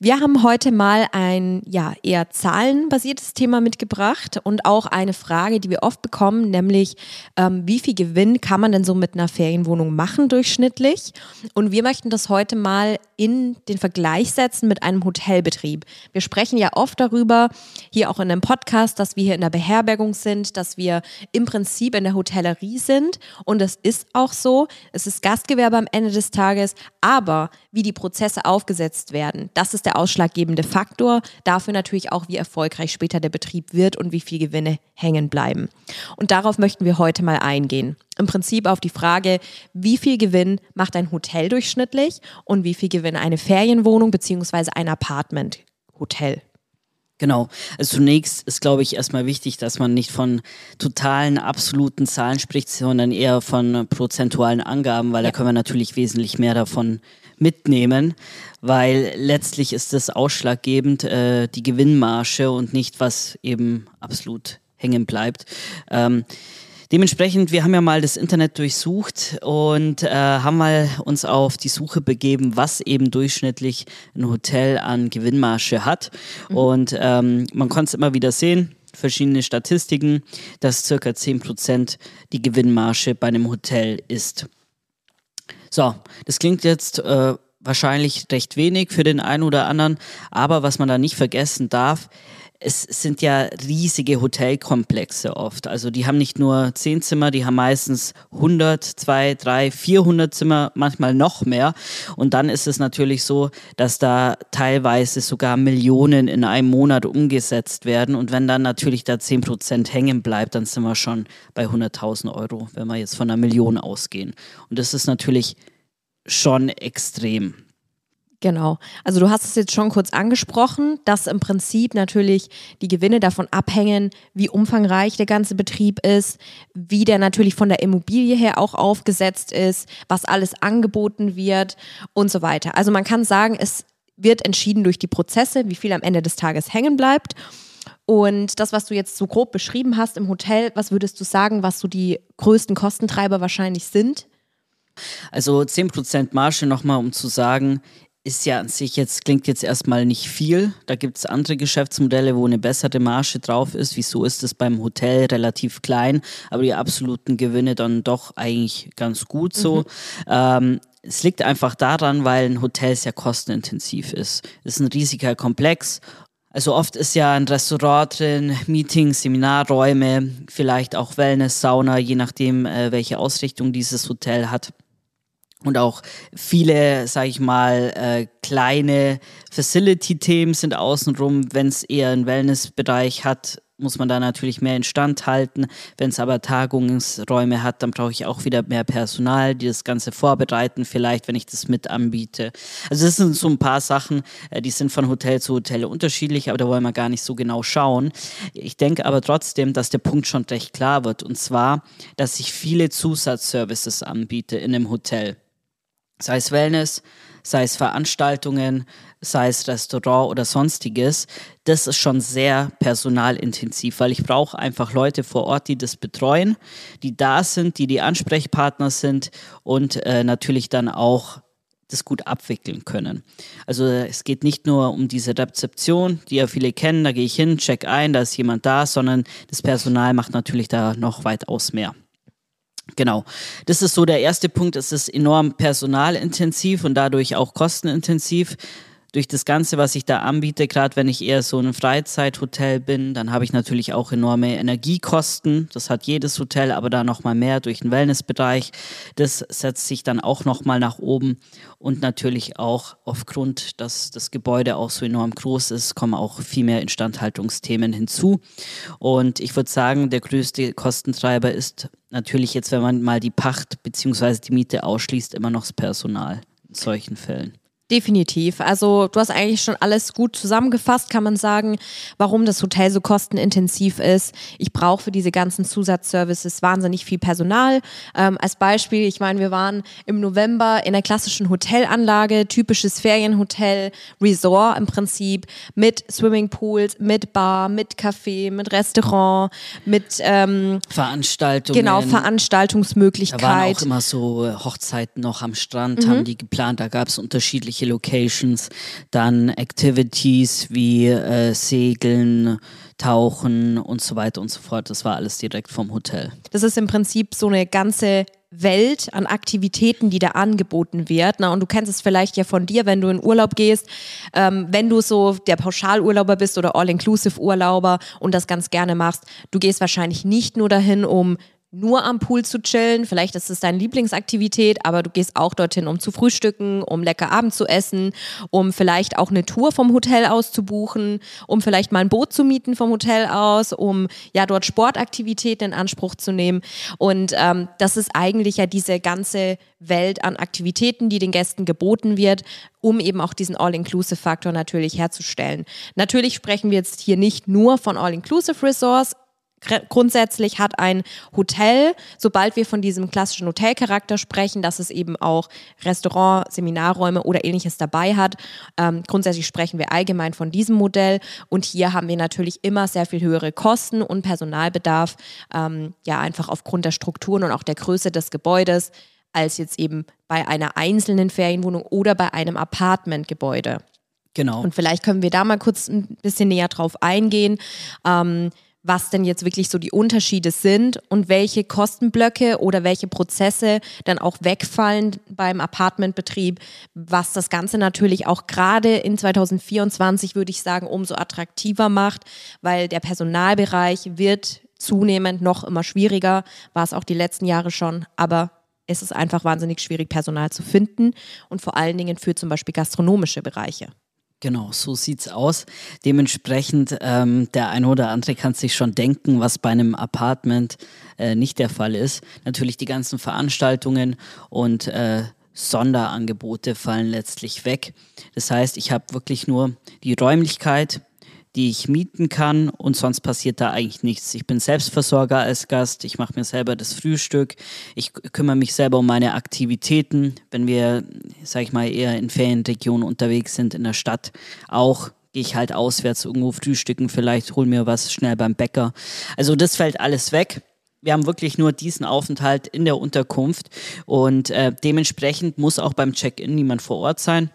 Wir haben heute mal ein ja eher zahlenbasiertes Thema mitgebracht und auch eine Frage, die wir oft bekommen, nämlich ähm, wie viel Gewinn kann man denn so mit einer Ferienwohnung machen durchschnittlich? Und wir möchten das heute mal in den Vergleich setzen mit einem Hotelbetrieb. Wir sprechen ja oft darüber, hier auch in einem Podcast, dass wir hier in der Beherbergung sind, dass wir im Prinzip in der Hotellerie sind und das ist auch so. Es ist Gastgewerbe am Ende des Tages, aber wie die Prozesse aufgesetzt werden, das ist der ausschlaggebende Faktor. Dafür natürlich auch, wie erfolgreich später der Betrieb wird und wie viel Gewinne hängen bleiben. Und darauf möchten wir heute mal eingehen. Im Prinzip auf die Frage, wie viel Gewinn macht ein Hotel durchschnittlich und wie viel Gewinn eine Ferienwohnung bzw. ein Apartment-Hotel. Genau. Also zunächst ist, glaube ich, erstmal wichtig, dass man nicht von totalen, absoluten Zahlen spricht, sondern eher von prozentualen Angaben, weil ja. da können wir natürlich wesentlich mehr davon mitnehmen, weil letztlich ist das ausschlaggebend äh, die Gewinnmarge und nicht, was eben absolut hängen bleibt. Ähm, Dementsprechend, wir haben ja mal das Internet durchsucht und äh, haben mal uns auf die Suche begeben, was eben durchschnittlich ein Hotel an Gewinnmarge hat. Mhm. Und ähm, man konnte es immer wieder sehen, verschiedene Statistiken, dass circa 10% die Gewinnmarge bei einem Hotel ist. So, das klingt jetzt äh, wahrscheinlich recht wenig für den einen oder anderen, aber was man da nicht vergessen darf, es sind ja riesige Hotelkomplexe oft. Also die haben nicht nur zehn Zimmer, die haben meistens 100, 2, 3, 400 Zimmer, manchmal noch mehr. Und dann ist es natürlich so, dass da teilweise sogar Millionen in einem Monat umgesetzt werden. Und wenn dann natürlich da 10 Prozent hängen bleibt, dann sind wir schon bei 100.000 Euro, wenn wir jetzt von einer Million ausgehen. Und das ist natürlich schon extrem. Genau. Also du hast es jetzt schon kurz angesprochen, dass im Prinzip natürlich die Gewinne davon abhängen, wie umfangreich der ganze Betrieb ist, wie der natürlich von der Immobilie her auch aufgesetzt ist, was alles angeboten wird und so weiter. Also man kann sagen, es wird entschieden durch die Prozesse, wie viel am Ende des Tages hängen bleibt. Und das, was du jetzt so grob beschrieben hast im Hotel, was würdest du sagen, was so die größten Kostentreiber wahrscheinlich sind? Also 10% Marge nochmal, um zu sagen, ist ja an sich jetzt, klingt jetzt erstmal nicht viel. Da gibt es andere Geschäftsmodelle, wo eine bessere Marge drauf ist. Wieso ist es beim Hotel relativ klein, aber die absoluten Gewinne dann doch eigentlich ganz gut so. Mhm. Ähm, es liegt einfach daran, weil ein Hotel sehr kostenintensiv ist. Es ist ein riesiger Komplex also oft ist ja ein Restaurant drin, Meetings, Seminarräume, vielleicht auch Wellness, Sauna, je nachdem, äh, welche Ausrichtung dieses Hotel hat und auch viele, sage ich mal, äh, kleine Facility-Themen sind außenrum. Wenn es eher einen Wellness-Bereich hat, muss man da natürlich mehr instand halten. Wenn es aber Tagungsräume hat, dann brauche ich auch wieder mehr Personal, die das Ganze vorbereiten, vielleicht, wenn ich das mit anbiete. Also das sind so ein paar Sachen, äh, die sind von Hotel zu Hotel unterschiedlich, aber da wollen wir gar nicht so genau schauen. Ich denke aber trotzdem, dass der Punkt schon recht klar wird. Und zwar, dass ich viele Zusatzservices anbiete in einem Hotel sei es Wellness, sei es Veranstaltungen, sei es Restaurant oder sonstiges, das ist schon sehr personalintensiv, weil ich brauche einfach Leute vor Ort, die das betreuen, die da sind, die die Ansprechpartner sind und äh, natürlich dann auch das gut abwickeln können. Also es geht nicht nur um diese Rezeption, die ja viele kennen, da gehe ich hin, check ein, da ist jemand da, sondern das Personal macht natürlich da noch weitaus mehr. Genau. Das ist so der erste Punkt. Es ist enorm personalintensiv und dadurch auch kostenintensiv durch das Ganze, was ich da anbiete, gerade wenn ich eher so ein Freizeithotel bin, dann habe ich natürlich auch enorme Energiekosten. Das hat jedes Hotel, aber da nochmal mehr durch den Wellnessbereich. Das setzt sich dann auch nochmal nach oben. Und natürlich auch aufgrund, dass das Gebäude auch so enorm groß ist, kommen auch viel mehr Instandhaltungsthemen hinzu. Und ich würde sagen, der größte Kostentreiber ist natürlich jetzt, wenn man mal die Pacht bzw. die Miete ausschließt, immer noch das Personal in solchen Fällen. Definitiv. Also du hast eigentlich schon alles gut zusammengefasst, kann man sagen, warum das Hotel so kostenintensiv ist. Ich brauche für diese ganzen Zusatzservices wahnsinnig viel Personal. Ähm, als Beispiel, ich meine, wir waren im November in einer klassischen Hotelanlage, typisches Ferienhotel, Resort im Prinzip, mit Swimmingpools, mit Bar, mit Café, mit Restaurant, mit ähm, Veranstaltungen. Genau, Veranstaltungsmöglichkeiten. Da waren auch immer so Hochzeiten noch am Strand, mhm. haben die geplant, da gab es unterschiedliche unterschiedliche Locations, dann Activities wie äh, Segeln, Tauchen und so weiter und so fort. Das war alles direkt vom Hotel. Das ist im Prinzip so eine ganze Welt an Aktivitäten, die da angeboten wird. Na, und du kennst es vielleicht ja von dir, wenn du in Urlaub gehst, ähm, wenn du so der Pauschalurlauber bist oder All-Inclusive-Urlauber und das ganz gerne machst, du gehst wahrscheinlich nicht nur dahin, um nur am Pool zu chillen. Vielleicht ist es deine Lieblingsaktivität, aber du gehst auch dorthin, um zu frühstücken, um lecker Abend zu essen, um vielleicht auch eine Tour vom Hotel aus zu buchen, um vielleicht mal ein Boot zu mieten vom Hotel aus, um ja dort Sportaktivitäten in Anspruch zu nehmen. Und ähm, das ist eigentlich ja diese ganze Welt an Aktivitäten, die den Gästen geboten wird, um eben auch diesen All-Inclusive-Faktor natürlich herzustellen. Natürlich sprechen wir jetzt hier nicht nur von All-Inclusive-Resorts, grundsätzlich hat ein Hotel, sobald wir von diesem klassischen Hotelcharakter sprechen, dass es eben auch Restaurant, Seminarräume oder ähnliches dabei hat. Ähm, grundsätzlich sprechen wir allgemein von diesem Modell und hier haben wir natürlich immer sehr viel höhere Kosten und Personalbedarf, ähm, ja einfach aufgrund der Strukturen und auch der Größe des Gebäudes, als jetzt eben bei einer einzelnen Ferienwohnung oder bei einem Apartmentgebäude. Genau. Und vielleicht können wir da mal kurz ein bisschen näher drauf eingehen. Ähm, was denn jetzt wirklich so die Unterschiede sind und welche Kostenblöcke oder welche Prozesse dann auch wegfallen beim Apartmentbetrieb, was das Ganze natürlich auch gerade in 2024, würde ich sagen, umso attraktiver macht, weil der Personalbereich wird zunehmend noch immer schwieriger, war es auch die letzten Jahre schon, aber es ist einfach wahnsinnig schwierig, Personal zu finden und vor allen Dingen für zum Beispiel gastronomische Bereiche. Genau, so sieht's aus. Dementsprechend, ähm, der eine oder andere kann sich schon denken, was bei einem Apartment äh, nicht der Fall ist. Natürlich die ganzen Veranstaltungen und äh, Sonderangebote fallen letztlich weg. Das heißt, ich habe wirklich nur die Räumlichkeit, die ich mieten kann und sonst passiert da eigentlich nichts. Ich bin Selbstversorger als Gast, ich mache mir selber das Frühstück, ich kümmere mich selber um meine Aktivitäten, wenn wir, sag ich mal, eher in Ferienregionen unterwegs sind, in der Stadt auch gehe ich halt auswärts irgendwo frühstücken, vielleicht hol mir was schnell beim Bäcker. Also das fällt alles weg. Wir haben wirklich nur diesen Aufenthalt in der Unterkunft und äh, dementsprechend muss auch beim Check-in niemand vor Ort sein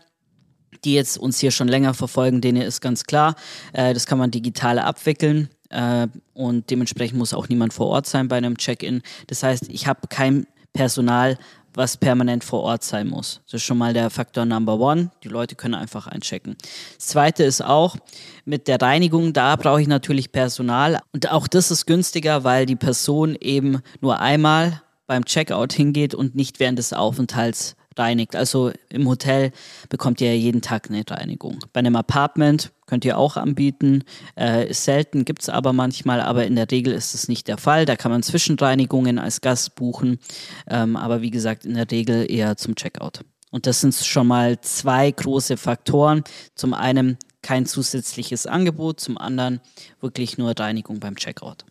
die jetzt uns hier schon länger verfolgen, denen ist ganz klar, äh, das kann man digital abwickeln äh, und dementsprechend muss auch niemand vor Ort sein bei einem Check-in. Das heißt, ich habe kein Personal, was permanent vor Ort sein muss. Das ist schon mal der Faktor Number One. Die Leute können einfach einchecken. Das zweite ist auch mit der Reinigung, da brauche ich natürlich Personal. Und auch das ist günstiger, weil die Person eben nur einmal beim Checkout hingeht und nicht während des Aufenthalts reinigt. Also im Hotel bekommt ihr jeden Tag eine Reinigung. Bei einem Apartment könnt ihr auch anbieten. Äh, ist selten, gibt es aber manchmal, aber in der Regel ist es nicht der Fall. Da kann man Zwischenreinigungen als Gast buchen, ähm, aber wie gesagt, in der Regel eher zum Checkout. Und das sind schon mal zwei große Faktoren. Zum einen kein zusätzliches Angebot, zum anderen wirklich nur Reinigung beim Checkout.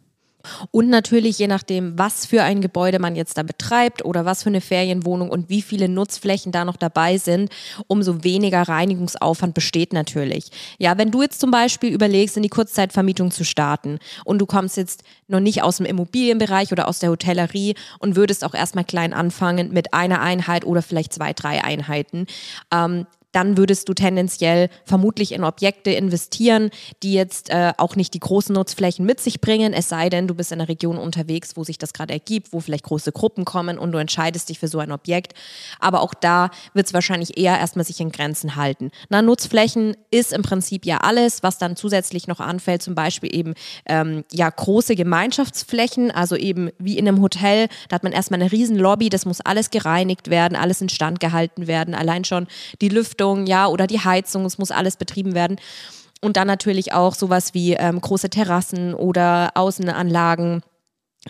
Und natürlich, je nachdem, was für ein Gebäude man jetzt da betreibt oder was für eine Ferienwohnung und wie viele Nutzflächen da noch dabei sind, umso weniger Reinigungsaufwand besteht natürlich. Ja, wenn du jetzt zum Beispiel überlegst, in die Kurzzeitvermietung zu starten und du kommst jetzt noch nicht aus dem Immobilienbereich oder aus der Hotellerie und würdest auch erstmal klein anfangen mit einer Einheit oder vielleicht zwei, drei Einheiten, ähm, dann würdest du tendenziell vermutlich in Objekte investieren, die jetzt äh, auch nicht die großen Nutzflächen mit sich bringen, es sei denn, du bist in einer Region unterwegs, wo sich das gerade ergibt, wo vielleicht große Gruppen kommen und du entscheidest dich für so ein Objekt. Aber auch da wird es wahrscheinlich eher erstmal sich in Grenzen halten. Na, Nutzflächen ist im Prinzip ja alles, was dann zusätzlich noch anfällt, zum Beispiel eben ähm, ja große Gemeinschaftsflächen, also eben wie in einem Hotel, da hat man erstmal eine riesen Lobby, das muss alles gereinigt werden, alles instand gehalten werden, allein schon die Lüftung Beleuchtung, ja, oder die Heizung, es muss alles betrieben werden. Und dann natürlich auch sowas wie ähm, große Terrassen oder Außenanlagen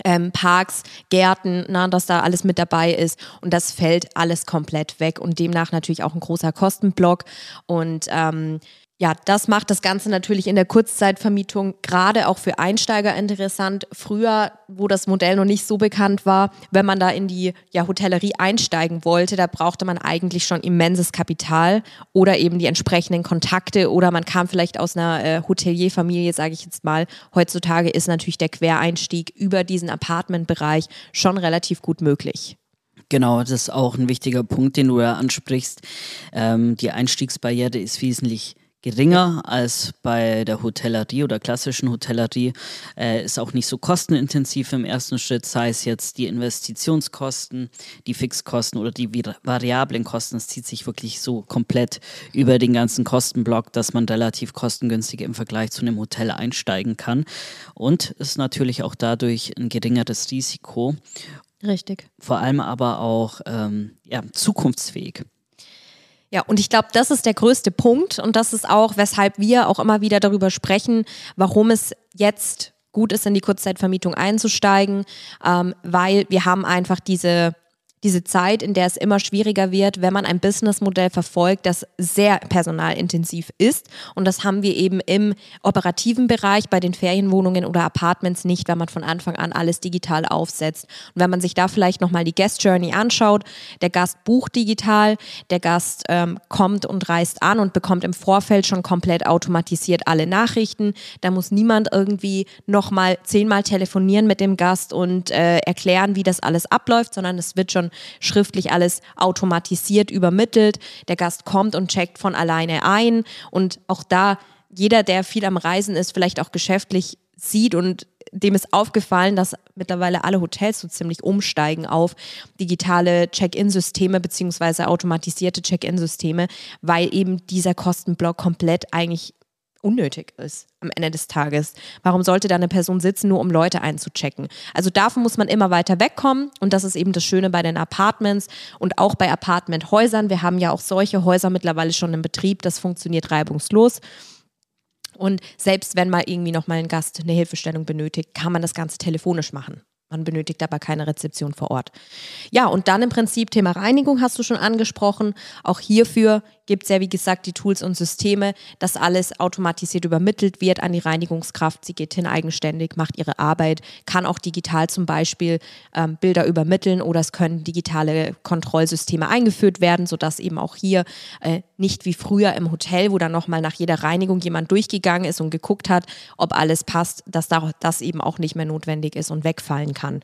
ähm, Parks, Gärten, na, dass da alles mit dabei ist und das fällt alles komplett weg und demnach natürlich auch ein großer Kostenblock und ähm, ja, das macht das Ganze natürlich in der Kurzzeitvermietung gerade auch für Einsteiger interessant. Früher, wo das Modell noch nicht so bekannt war, wenn man da in die ja, Hotellerie einsteigen wollte, da brauchte man eigentlich schon immenses Kapital oder eben die entsprechenden Kontakte oder man kam vielleicht aus einer äh, Hotelierfamilie, sage ich jetzt mal. Heutzutage ist natürlich der Quereinstieg über diesen Apartmentbereich schon relativ gut möglich. Genau, das ist auch ein wichtiger Punkt, den du ja ansprichst. Ähm, die Einstiegsbarriere ist wesentlich geringer als bei der Hotellerie oder klassischen Hotellerie, äh, ist auch nicht so kostenintensiv im ersten Schritt, sei es jetzt die Investitionskosten, die Fixkosten oder die variablen Kosten. Es zieht sich wirklich so komplett über den ganzen Kostenblock, dass man relativ kostengünstig im Vergleich zu einem Hotel einsteigen kann und ist natürlich auch dadurch ein geringeres Risiko. Richtig. Vor allem aber auch ähm, ja, zukunftsfähig. Ja, und ich glaube, das ist der größte Punkt und das ist auch, weshalb wir auch immer wieder darüber sprechen, warum es jetzt gut ist, in die Kurzzeitvermietung einzusteigen, ähm, weil wir haben einfach diese diese Zeit, in der es immer schwieriger wird, wenn man ein Businessmodell verfolgt, das sehr personalintensiv ist. Und das haben wir eben im operativen Bereich bei den Ferienwohnungen oder Apartments nicht, wenn man von Anfang an alles digital aufsetzt. Und wenn man sich da vielleicht nochmal die Guest Journey anschaut, der Gast bucht digital, der Gast ähm, kommt und reist an und bekommt im Vorfeld schon komplett automatisiert alle Nachrichten. Da muss niemand irgendwie nochmal zehnmal telefonieren mit dem Gast und äh, erklären, wie das alles abläuft, sondern es wird schon schriftlich alles automatisiert übermittelt. Der Gast kommt und checkt von alleine ein. Und auch da, jeder, der viel am Reisen ist, vielleicht auch geschäftlich sieht und dem ist aufgefallen, dass mittlerweile alle Hotels so ziemlich umsteigen auf digitale Check-in-Systeme beziehungsweise automatisierte Check-in-Systeme, weil eben dieser Kostenblock komplett eigentlich unnötig ist am Ende des Tages. Warum sollte da eine Person sitzen, nur um Leute einzuchecken? Also davon muss man immer weiter wegkommen und das ist eben das Schöne bei den Apartments und auch bei Apartmenthäusern. Wir haben ja auch solche Häuser mittlerweile schon im Betrieb, das funktioniert reibungslos. Und selbst wenn mal irgendwie noch mal ein Gast eine Hilfestellung benötigt, kann man das Ganze telefonisch machen. Man benötigt aber keine Rezeption vor Ort. Ja, und dann im Prinzip Thema Reinigung hast du schon angesprochen. Auch hierfür gibt es ja, wie gesagt, die Tools und Systeme, dass alles automatisiert übermittelt wird an die Reinigungskraft. Sie geht hin eigenständig, macht ihre Arbeit, kann auch digital zum Beispiel ähm, Bilder übermitteln oder es können digitale Kontrollsysteme eingeführt werden, sodass eben auch hier äh, nicht wie früher im Hotel, wo dann nochmal nach jeder Reinigung jemand durchgegangen ist und geguckt hat, ob alles passt, dass das eben auch nicht mehr notwendig ist und wegfallen kann.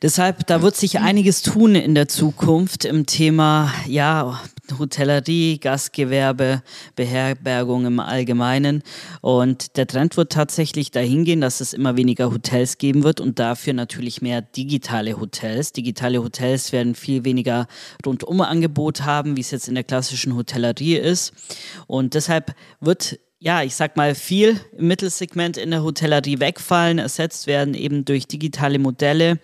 Deshalb, da wird sich einiges tun in der Zukunft im Thema, ja, Hotellerie, Gastgewerbe, Beherbergung im Allgemeinen. Und der Trend wird tatsächlich dahin gehen, dass es immer weniger Hotels geben wird und dafür natürlich mehr digitale Hotels. Digitale Hotels werden viel weniger Rundum-Angebot haben, wie es jetzt in der klassischen Hotellerie ist. Und deshalb wird ja, ich sag mal, viel im Mittelsegment in der Hotellerie wegfallen, ersetzt werden eben durch digitale Modelle.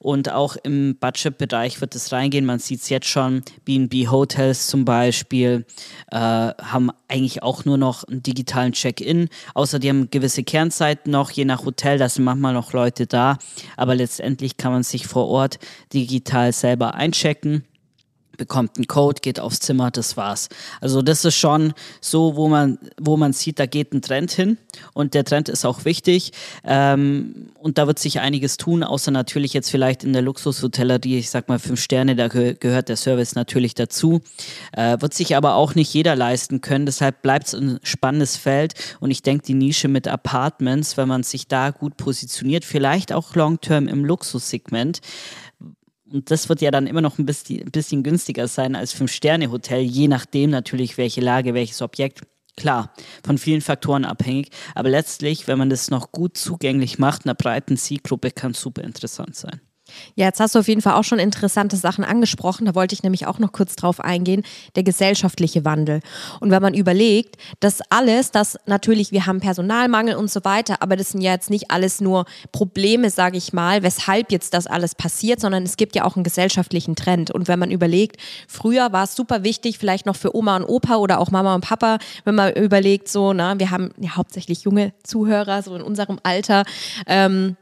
Und auch im Budgetbereich wird es reingehen. Man sieht es jetzt schon, BNB Hotels zum Beispiel äh, haben eigentlich auch nur noch einen digitalen Check-in, außer die haben gewisse Kernzeiten noch, je nach Hotel, da sind manchmal noch Leute da, aber letztendlich kann man sich vor Ort digital selber einchecken bekommt einen Code, geht aufs Zimmer, das war's. Also das ist schon so, wo man, wo man sieht, da geht ein Trend hin und der Trend ist auch wichtig ähm, und da wird sich einiges tun, außer natürlich jetzt vielleicht in der Luxushotellerie, ich sag mal fünf Sterne, da ge gehört der Service natürlich dazu, äh, wird sich aber auch nicht jeder leisten können, deshalb bleibt es ein spannendes Feld und ich denke, die Nische mit Apartments, wenn man sich da gut positioniert, vielleicht auch long-term im Luxussegment, und das wird ja dann immer noch ein bisschen, bisschen günstiger sein als Fünf-Sterne-Hotel, je nachdem natürlich, welche Lage, welches Objekt. Klar, von vielen Faktoren abhängig, aber letztlich, wenn man das noch gut zugänglich macht, einer breiten Zielgruppe, kann super interessant sein. Ja, jetzt hast du auf jeden Fall auch schon interessante Sachen angesprochen. Da wollte ich nämlich auch noch kurz drauf eingehen. Der gesellschaftliche Wandel. Und wenn man überlegt, dass alles, das natürlich, wir haben Personalmangel und so weiter, aber das sind ja jetzt nicht alles nur Probleme, sage ich mal, weshalb jetzt das alles passiert, sondern es gibt ja auch einen gesellschaftlichen Trend. Und wenn man überlegt, früher war es super wichtig, vielleicht noch für Oma und Opa oder auch Mama und Papa, wenn man überlegt, so, na, wir haben ja hauptsächlich junge Zuhörer, so in unserem Alter, ähm,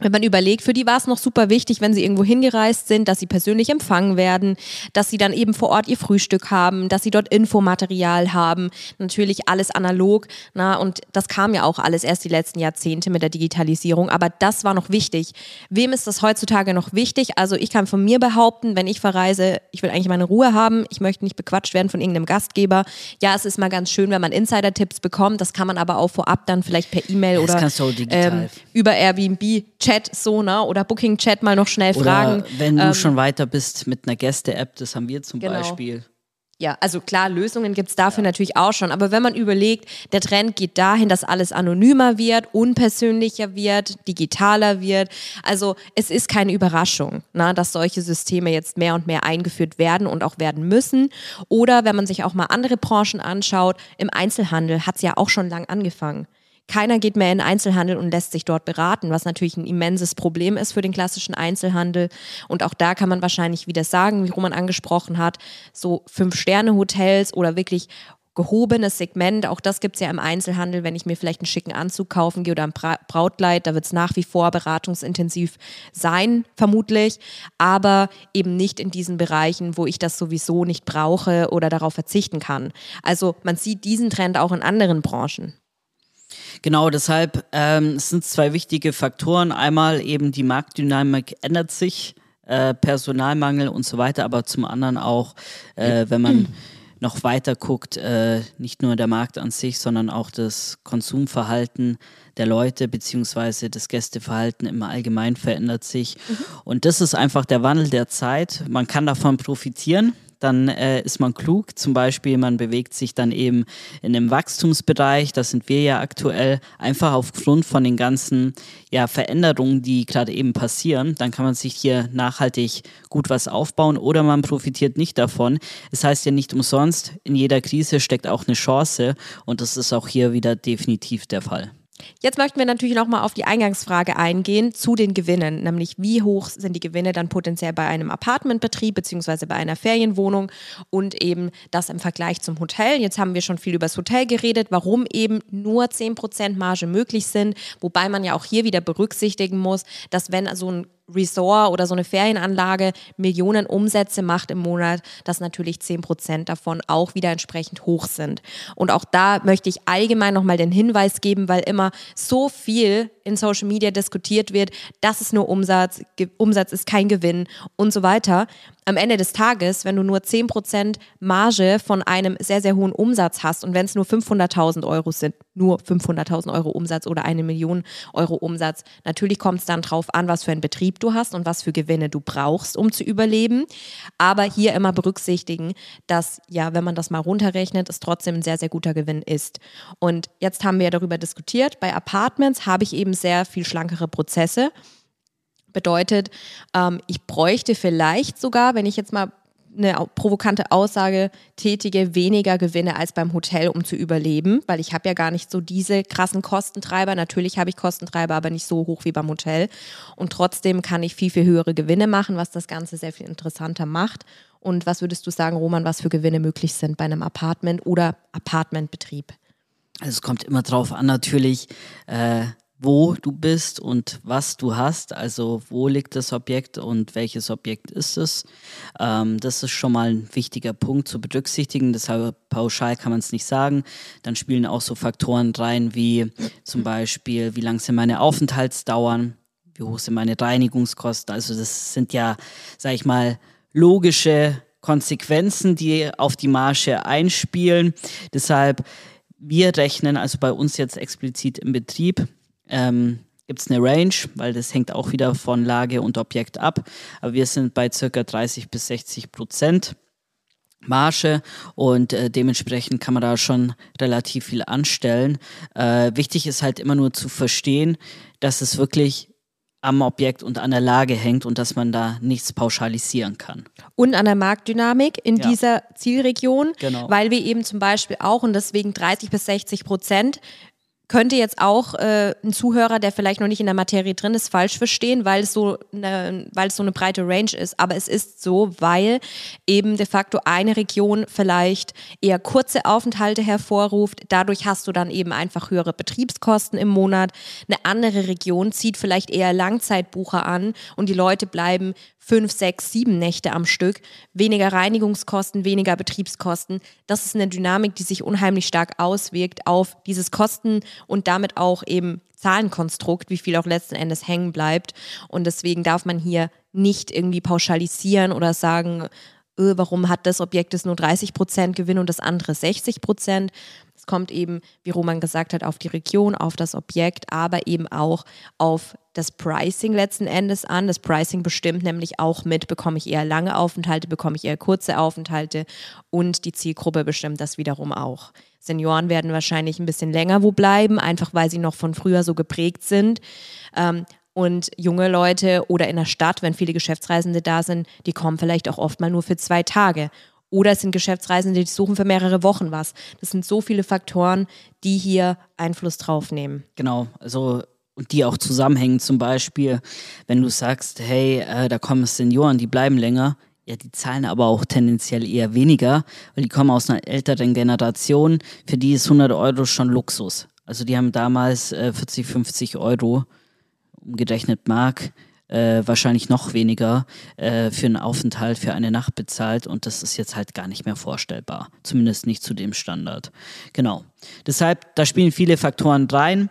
wenn man überlegt, für die war es noch super wichtig, wenn sie irgendwo hingereist sind, dass sie persönlich empfangen werden, dass sie dann eben vor Ort ihr Frühstück haben, dass sie dort Infomaterial haben, natürlich alles analog, na, und das kam ja auch alles erst die letzten Jahrzehnte mit der Digitalisierung, aber das war noch wichtig. Wem ist das heutzutage noch wichtig? Also ich kann von mir behaupten, wenn ich verreise, ich will eigentlich meine Ruhe haben, ich möchte nicht bequatscht werden von irgendeinem Gastgeber. Ja, es ist mal ganz schön, wenn man Insider-Tipps bekommt, das kann man aber auch vorab dann vielleicht per E-Mail oder ähm, über Airbnb Chat so, ne? Oder Booking Chat mal noch schnell Oder fragen. Wenn du ähm, schon weiter bist mit einer Gäste-App, das haben wir zum genau. Beispiel. Ja, also klar, Lösungen gibt es dafür ja. natürlich auch schon. Aber wenn man überlegt, der Trend geht dahin, dass alles anonymer wird, unpersönlicher wird, digitaler wird. Also es ist keine Überraschung, na, dass solche Systeme jetzt mehr und mehr eingeführt werden und auch werden müssen. Oder wenn man sich auch mal andere Branchen anschaut, im Einzelhandel hat es ja auch schon lang angefangen. Keiner geht mehr in Einzelhandel und lässt sich dort beraten, was natürlich ein immenses Problem ist für den klassischen Einzelhandel. Und auch da kann man wahrscheinlich wieder sagen, wie Roman angesprochen hat, so Fünf-Sterne-Hotels oder wirklich gehobenes Segment, auch das gibt es ja im Einzelhandel, wenn ich mir vielleicht einen schicken Anzug kaufen gehe oder ein Brautkleid, da wird es nach wie vor beratungsintensiv sein, vermutlich, aber eben nicht in diesen Bereichen, wo ich das sowieso nicht brauche oder darauf verzichten kann. Also man sieht diesen Trend auch in anderen Branchen. Genau, deshalb ähm, sind zwei wichtige Faktoren. Einmal eben die Marktdynamik ändert sich, äh, Personalmangel und so weiter, aber zum anderen auch, äh, wenn man noch weiter guckt, äh, nicht nur der Markt an sich, sondern auch das Konsumverhalten der Leute beziehungsweise das Gästeverhalten im Allgemeinen verändert sich. Mhm. Und das ist einfach der Wandel der Zeit. Man kann davon profitieren dann äh, ist man klug. Zum Beispiel, man bewegt sich dann eben in einem Wachstumsbereich, das sind wir ja aktuell, einfach aufgrund von den ganzen ja, Veränderungen, die gerade eben passieren. Dann kann man sich hier nachhaltig gut was aufbauen oder man profitiert nicht davon. Es heißt ja nicht umsonst, in jeder Krise steckt auch eine Chance und das ist auch hier wieder definitiv der Fall. Jetzt möchten wir natürlich nochmal auf die Eingangsfrage eingehen zu den Gewinnen, nämlich wie hoch sind die Gewinne dann potenziell bei einem Apartmentbetrieb beziehungsweise bei einer Ferienwohnung? Und eben das im Vergleich zum Hotel. Jetzt haben wir schon viel über das Hotel geredet, warum eben nur 10% Marge möglich sind, wobei man ja auch hier wieder berücksichtigen muss, dass wenn so ein Resort oder so eine Ferienanlage Millionen Umsätze macht im Monat, dass natürlich 10 Prozent davon auch wieder entsprechend hoch sind. Und auch da möchte ich allgemein nochmal den Hinweis geben, weil immer so viel in Social Media diskutiert wird, das ist nur Umsatz, Umsatz ist kein Gewinn und so weiter. Am Ende des Tages, wenn du nur 10% Marge von einem sehr, sehr hohen Umsatz hast und wenn es nur 500.000 Euro sind, nur 500.000 Euro Umsatz oder eine Million Euro Umsatz, natürlich kommt es dann drauf an, was für einen Betrieb du hast und was für Gewinne du brauchst, um zu überleben. Aber hier immer berücksichtigen, dass ja, wenn man das mal runterrechnet, es trotzdem ein sehr, sehr guter Gewinn ist. Und jetzt haben wir ja darüber diskutiert, bei Apartments habe ich eben sehr viel schlankere Prozesse. Bedeutet, ähm, ich bräuchte vielleicht sogar, wenn ich jetzt mal eine provokante Aussage tätige, weniger Gewinne als beim Hotel, um zu überleben, weil ich habe ja gar nicht so diese krassen Kostentreiber. Natürlich habe ich Kostentreiber, aber nicht so hoch wie beim Hotel. Und trotzdem kann ich viel, viel höhere Gewinne machen, was das Ganze sehr viel interessanter macht. Und was würdest du sagen, Roman, was für Gewinne möglich sind bei einem Apartment oder Apartmentbetrieb? Also es kommt immer drauf an, natürlich, äh, wo du bist und was du hast, also wo liegt das Objekt und welches Objekt ist es. Ähm, das ist schon mal ein wichtiger Punkt zu berücksichtigen, deshalb pauschal kann man es nicht sagen. Dann spielen auch so Faktoren rein wie zum Beispiel, wie lang sind meine Aufenthaltsdauern, wie hoch sind meine Reinigungskosten. Also das sind ja, sag ich mal, logische Konsequenzen, die auf die Marge einspielen. Deshalb wir rechnen also bei uns jetzt explizit im Betrieb ähm, gibt es eine Range, weil das hängt auch wieder von Lage und Objekt ab. Aber wir sind bei circa 30 bis 60 Prozent. Marge und äh, dementsprechend kann man da schon relativ viel anstellen. Äh, wichtig ist halt immer nur zu verstehen, dass es wirklich am Objekt und an der Lage hängt und dass man da nichts pauschalisieren kann. Und an der Marktdynamik in ja. dieser Zielregion, genau. weil wir eben zum Beispiel auch und deswegen 30 bis 60 Prozent könnte jetzt auch äh, ein Zuhörer, der vielleicht noch nicht in der Materie drin ist, falsch verstehen, weil es so eine, weil es so eine breite Range ist. Aber es ist so, weil eben de facto eine Region vielleicht eher kurze Aufenthalte hervorruft. Dadurch hast du dann eben einfach höhere Betriebskosten im Monat. Eine andere Region zieht vielleicht eher Langzeitbucher an und die Leute bleiben fünf, sechs, sieben Nächte am Stück, weniger Reinigungskosten, weniger Betriebskosten. Das ist eine Dynamik, die sich unheimlich stark auswirkt auf dieses Kosten- und damit auch eben Zahlenkonstrukt, wie viel auch letzten Endes hängen bleibt. Und deswegen darf man hier nicht irgendwie pauschalisieren oder sagen, äh, warum hat das Objekt nur 30 Prozent Gewinn und das andere 60 Prozent. Es kommt eben, wie Roman gesagt hat, auf die Region, auf das Objekt, aber eben auch auf das Pricing letzten Endes an. Das Pricing bestimmt nämlich auch mit, bekomme ich eher lange Aufenthalte, bekomme ich eher kurze Aufenthalte und die Zielgruppe bestimmt das wiederum auch. Senioren werden wahrscheinlich ein bisschen länger wo bleiben, einfach weil sie noch von früher so geprägt sind. Ähm, und junge Leute oder in der Stadt, wenn viele Geschäftsreisende da sind, die kommen vielleicht auch oft mal nur für zwei Tage. Oder es sind Geschäftsreisende, die suchen für mehrere Wochen was. Das sind so viele Faktoren, die hier Einfluss drauf nehmen. Genau, also und die auch zusammenhängen. Zum Beispiel, wenn du sagst, hey, äh, da kommen Senioren, die bleiben länger, ja, die zahlen aber auch tendenziell eher weniger, weil die kommen aus einer älteren Generation. Für die ist 100 Euro schon Luxus. Also die haben damals äh, 40, 50 Euro umgerechnet Mark äh, wahrscheinlich noch weniger äh, für einen Aufenthalt für eine Nacht bezahlt und das ist jetzt halt gar nicht mehr vorstellbar. Zumindest nicht zu dem Standard. Genau. Deshalb, da spielen viele Faktoren rein.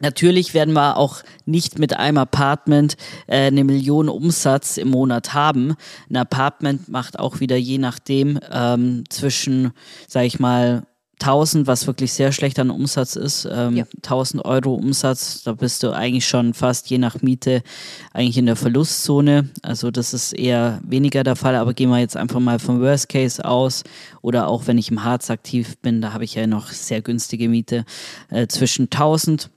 Natürlich werden wir auch nicht mit einem Apartment äh, eine Million Umsatz im Monat haben. Ein Apartment macht auch wieder je nachdem ähm, zwischen, sag ich mal, 1000, was wirklich sehr schlecht an Umsatz ist, ähm, ja. 1000 Euro Umsatz, da bist du eigentlich schon fast je nach Miete eigentlich in der Verlustzone. Also das ist eher weniger der Fall, aber gehen wir jetzt einfach mal vom Worst Case aus oder auch wenn ich im Harz aktiv bin, da habe ich ja noch sehr günstige Miete äh, zwischen 1000 und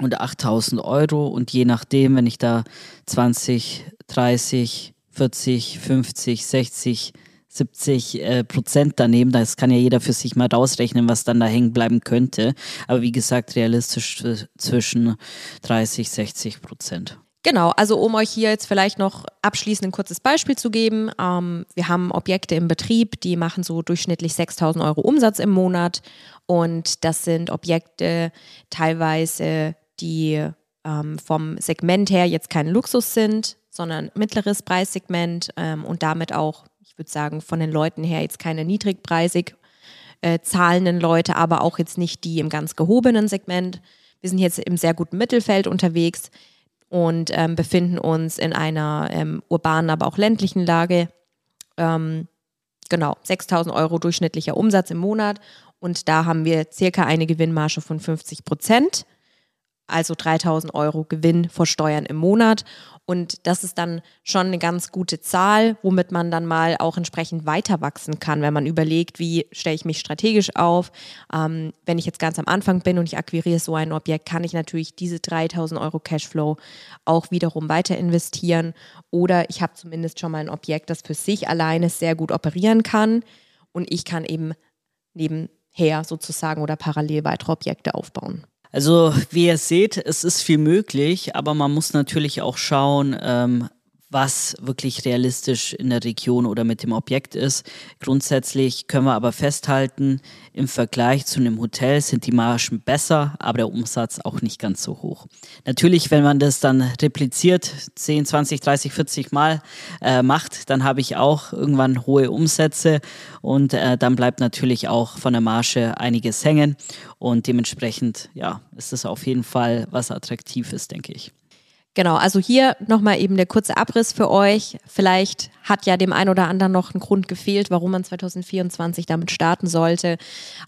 8000 Euro und je nachdem, wenn ich da 20, 30, 40, 50, 60 70 äh, Prozent daneben. Das kann ja jeder für sich mal rausrechnen, was dann da hängen bleiben könnte. Aber wie gesagt, realistisch zwischen 30, 60 Prozent. Genau, also um euch hier jetzt vielleicht noch abschließend ein kurzes Beispiel zu geben. Ähm, wir haben Objekte im Betrieb, die machen so durchschnittlich 6000 Euro Umsatz im Monat. Und das sind Objekte teilweise, die ähm, vom Segment her jetzt kein Luxus sind, sondern mittleres Preissegment ähm, und damit auch ich würde sagen, von den Leuten her jetzt keine niedrigpreisig äh, zahlenden Leute, aber auch jetzt nicht die im ganz gehobenen Segment. Wir sind jetzt im sehr guten Mittelfeld unterwegs und ähm, befinden uns in einer ähm, urbanen, aber auch ländlichen Lage. Ähm, genau, 6000 Euro durchschnittlicher Umsatz im Monat und da haben wir circa eine Gewinnmarge von 50 Prozent also 3000 Euro Gewinn vor Steuern im Monat. Und das ist dann schon eine ganz gute Zahl, womit man dann mal auch entsprechend weiter wachsen kann, wenn man überlegt, wie stelle ich mich strategisch auf. Ähm, wenn ich jetzt ganz am Anfang bin und ich akquiriere so ein Objekt, kann ich natürlich diese 3000 Euro Cashflow auch wiederum weiter investieren. Oder ich habe zumindest schon mal ein Objekt, das für sich alleine sehr gut operieren kann. Und ich kann eben nebenher sozusagen oder parallel weitere Objekte aufbauen. Also wie ihr seht, es ist viel möglich, aber man muss natürlich auch schauen, ähm, was wirklich realistisch in der Region oder mit dem Objekt ist. Grundsätzlich können wir aber festhalten, im Vergleich zu einem Hotel sind die Margen besser, aber der Umsatz auch nicht ganz so hoch. Natürlich, wenn man das dann repliziert, 10, 20, 30, 40 Mal äh, macht, dann habe ich auch irgendwann hohe Umsätze und äh, dann bleibt natürlich auch von der Marge einiges hängen und dementsprechend, ja, ist es auf jeden Fall was attraktiv ist, denke ich. Genau, also hier nochmal eben der kurze Abriss für euch. Vielleicht hat ja dem einen oder anderen noch ein Grund gefehlt, warum man 2024 damit starten sollte.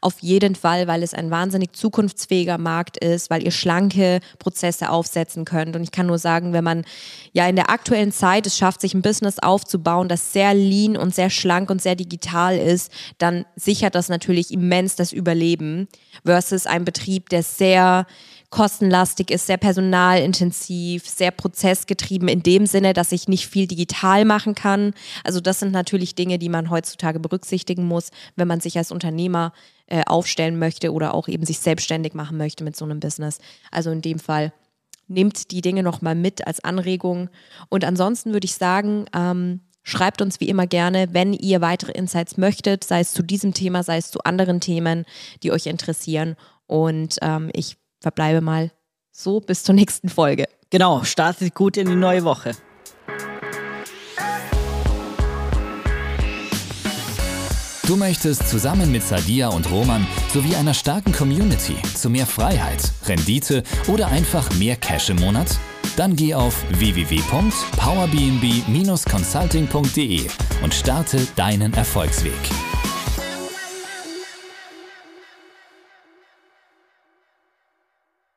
Auf jeden Fall, weil es ein wahnsinnig zukunftsfähiger Markt ist, weil ihr schlanke Prozesse aufsetzen könnt. Und ich kann nur sagen, wenn man ja in der aktuellen Zeit es schafft, sich ein Business aufzubauen, das sehr lean und sehr schlank und sehr digital ist, dann sichert das natürlich immens das Überleben versus ein Betrieb, der sehr kostenlastig ist, sehr personalintensiv, sehr prozessgetrieben in dem Sinne, dass ich nicht viel digital machen kann. Also das sind natürlich Dinge, die man heutzutage berücksichtigen muss, wenn man sich als Unternehmer äh, aufstellen möchte oder auch eben sich selbstständig machen möchte mit so einem Business. Also in dem Fall nehmt die Dinge nochmal mit als Anregung. Und ansonsten würde ich sagen, ähm, schreibt uns wie immer gerne, wenn ihr weitere Insights möchtet, sei es zu diesem Thema, sei es zu anderen Themen, die euch interessieren. Und ähm, ich verbleibe mal so bis zur nächsten Folge. Genau, startet gut in die neue Woche. Du möchtest zusammen mit Sadia und Roman sowie einer starken Community zu mehr Freiheit, Rendite oder einfach mehr Cash im Monat? Dann geh auf www.powerbnb-consulting.de und starte deinen Erfolgsweg.